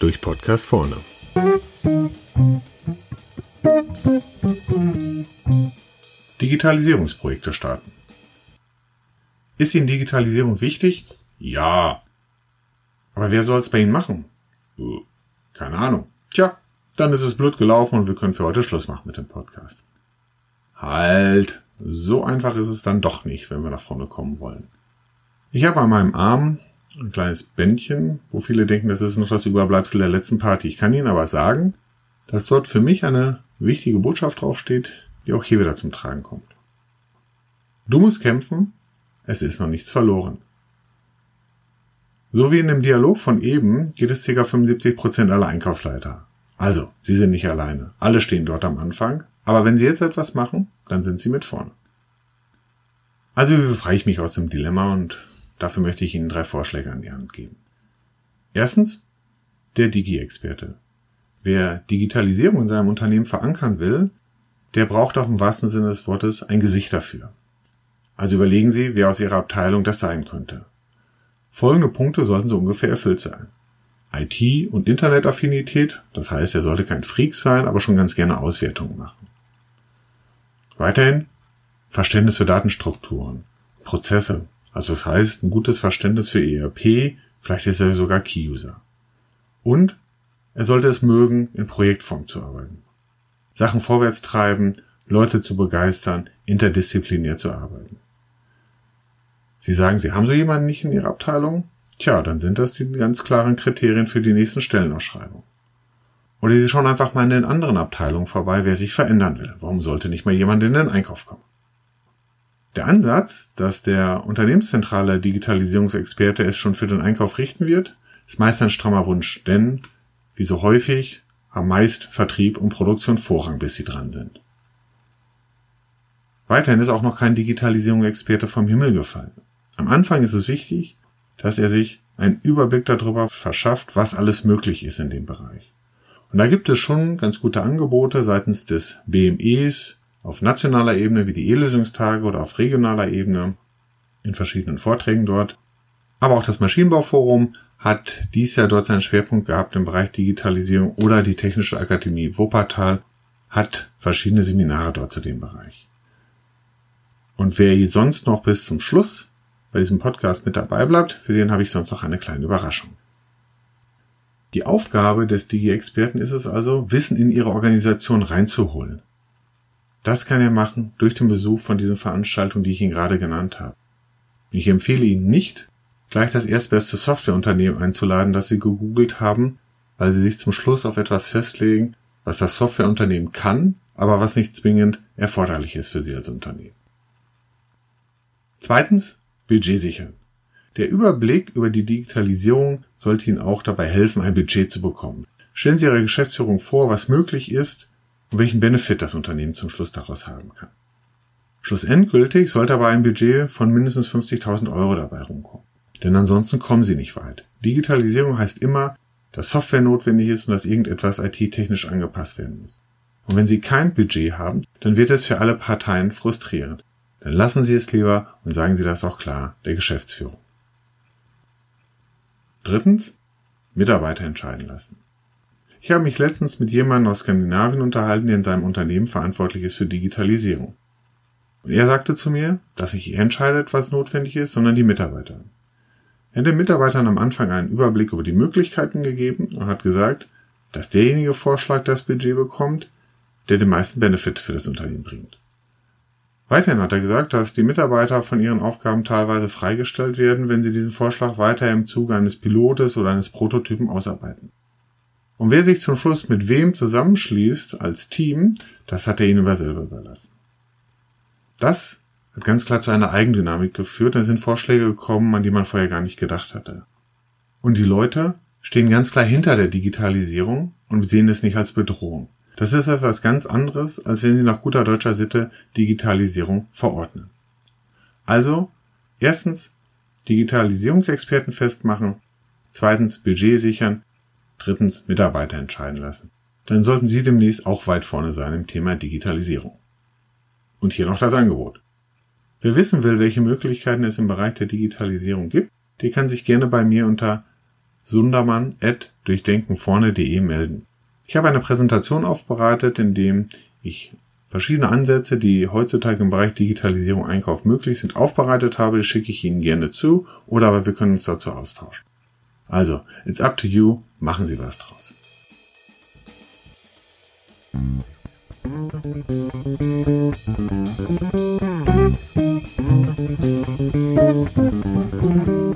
Durch Podcast vorne. Digitalisierungsprojekte starten. Ist Ihnen Digitalisierung wichtig? Ja. Aber wer soll es bei Ihnen machen? Keine Ahnung. Tja, dann ist es blöd gelaufen und wir können für heute Schluss machen mit dem Podcast. Halt, so einfach ist es dann doch nicht, wenn wir nach vorne kommen wollen. Ich habe an meinem Arm ein kleines Bändchen, wo viele denken, das ist noch das Überbleibsel der letzten Party. Ich kann Ihnen aber sagen, dass dort für mich eine wichtige Botschaft draufsteht, die auch hier wieder zum Tragen kommt. Du musst kämpfen, es ist noch nichts verloren. So wie in dem Dialog von eben geht es ca. 75% aller Einkaufsleiter. Also, sie sind nicht alleine. Alle stehen dort am Anfang. Aber wenn sie jetzt etwas machen, dann sind sie mit vorne. Also befreie ich mich aus dem Dilemma und dafür möchte ich Ihnen drei Vorschläge an die Hand geben. Erstens, der Digi-Experte. Wer Digitalisierung in seinem Unternehmen verankern will, der braucht auch im wahrsten Sinne des Wortes ein Gesicht dafür. Also überlegen Sie, wer aus Ihrer Abteilung das sein könnte. Folgende Punkte sollten so ungefähr erfüllt sein. IT- und Internetaffinität, das heißt, er sollte kein Freak sein, aber schon ganz gerne Auswertungen machen. Weiterhin Verständnis für Datenstrukturen, Prozesse, also das heißt ein gutes Verständnis für ERP, vielleicht ist er sogar Key-User. Und er sollte es mögen, in Projektform zu arbeiten. Sachen vorwärts treiben, Leute zu begeistern, interdisziplinär zu arbeiten. Sie sagen, Sie haben so jemanden nicht in Ihrer Abteilung? Tja, dann sind das die ganz klaren Kriterien für die nächsten Stellenausschreibungen. Oder Sie schauen einfach mal in den anderen Abteilungen vorbei, wer sich verändern will. Warum sollte nicht mal jemand in den Einkauf kommen? Der Ansatz, dass der unternehmenszentrale Digitalisierungsexperte es schon für den Einkauf richten wird, ist meist ein strammer Wunsch, denn, wie so häufig, haben meist Vertrieb und Produktion Vorrang, bis sie dran sind. Weiterhin ist auch noch kein Digitalisierungsexperte vom Himmel gefallen. Am Anfang ist es wichtig, dass er sich einen Überblick darüber verschafft, was alles möglich ist in dem Bereich. Und da gibt es schon ganz gute Angebote seitens des BMEs auf nationaler Ebene wie die E-Lösungstage oder auf regionaler Ebene in verschiedenen Vorträgen dort. Aber auch das Maschinenbauforum hat dies Jahr dort seinen Schwerpunkt gehabt im Bereich Digitalisierung oder die Technische Akademie Wuppertal hat verschiedene Seminare dort zu dem Bereich. Und wer sonst noch bis zum Schluss bei diesem Podcast mit dabei bleibt, für den habe ich sonst noch eine kleine Überraschung. Die Aufgabe des Digi-Experten ist es also, Wissen in Ihre Organisation reinzuholen. Das kann er machen durch den Besuch von diesen Veranstaltungen, die ich Ihnen gerade genannt habe. Ich empfehle Ihnen nicht, gleich das erstbeste Softwareunternehmen einzuladen, das Sie gegoogelt haben, weil Sie sich zum Schluss auf etwas festlegen, was das Softwareunternehmen kann, aber was nicht zwingend erforderlich ist für Sie als Unternehmen. Zweitens, Budget sichern. Der Überblick über die Digitalisierung sollte Ihnen auch dabei helfen, ein Budget zu bekommen. Stellen Sie Ihrer Geschäftsführung vor, was möglich ist und welchen Benefit das Unternehmen zum Schluss daraus haben kann. Schlussendgültig sollte aber ein Budget von mindestens 50.000 Euro dabei rumkommen. Denn ansonsten kommen Sie nicht weit. Digitalisierung heißt immer, dass Software notwendig ist und dass irgendetwas IT-technisch angepasst werden muss. Und wenn Sie kein Budget haben, dann wird es für alle Parteien frustrierend. Dann lassen Sie es lieber und sagen Sie das auch klar der Geschäftsführung. Drittens, Mitarbeiter entscheiden lassen. Ich habe mich letztens mit jemandem aus Skandinavien unterhalten, der in seinem Unternehmen verantwortlich ist für Digitalisierung. Und er sagte zu mir, dass nicht er entscheidet, was notwendig ist, sondern die Mitarbeiter. Er hat den Mitarbeitern am Anfang einen Überblick über die Möglichkeiten gegeben und hat gesagt, dass derjenige Vorschlag das Budget bekommt, der den meisten Benefit für das Unternehmen bringt. Weiterhin hat er gesagt, dass die Mitarbeiter von ihren Aufgaben teilweise freigestellt werden, wenn sie diesen Vorschlag weiter im Zuge eines Pilotes oder eines Prototypen ausarbeiten. Und wer sich zum Schluss mit wem zusammenschließt als Team, das hat er ihnen über selber überlassen. Das hat ganz klar zu einer Eigendynamik geführt, da sind Vorschläge gekommen, an die man vorher gar nicht gedacht hatte. Und die Leute stehen ganz klar hinter der Digitalisierung und sehen es nicht als Bedrohung. Das ist etwas ganz anderes, als wenn Sie nach guter deutscher Sitte Digitalisierung verordnen. Also, erstens Digitalisierungsexperten festmachen, zweitens Budget sichern, drittens Mitarbeiter entscheiden lassen. Dann sollten Sie demnächst auch weit vorne sein im Thema Digitalisierung. Und hier noch das Angebot. Wer wissen will, welche Möglichkeiten es im Bereich der Digitalisierung gibt, der kann sich gerne bei mir unter sundermann.durchdenkenvorne.de melden. Ich habe eine Präsentation aufbereitet, in dem ich verschiedene Ansätze, die heutzutage im Bereich Digitalisierung Einkauf möglich sind, aufbereitet habe. Die schicke ich Ihnen gerne zu oder aber wir können uns dazu austauschen. Also, it's up to you, machen Sie was draus. Musik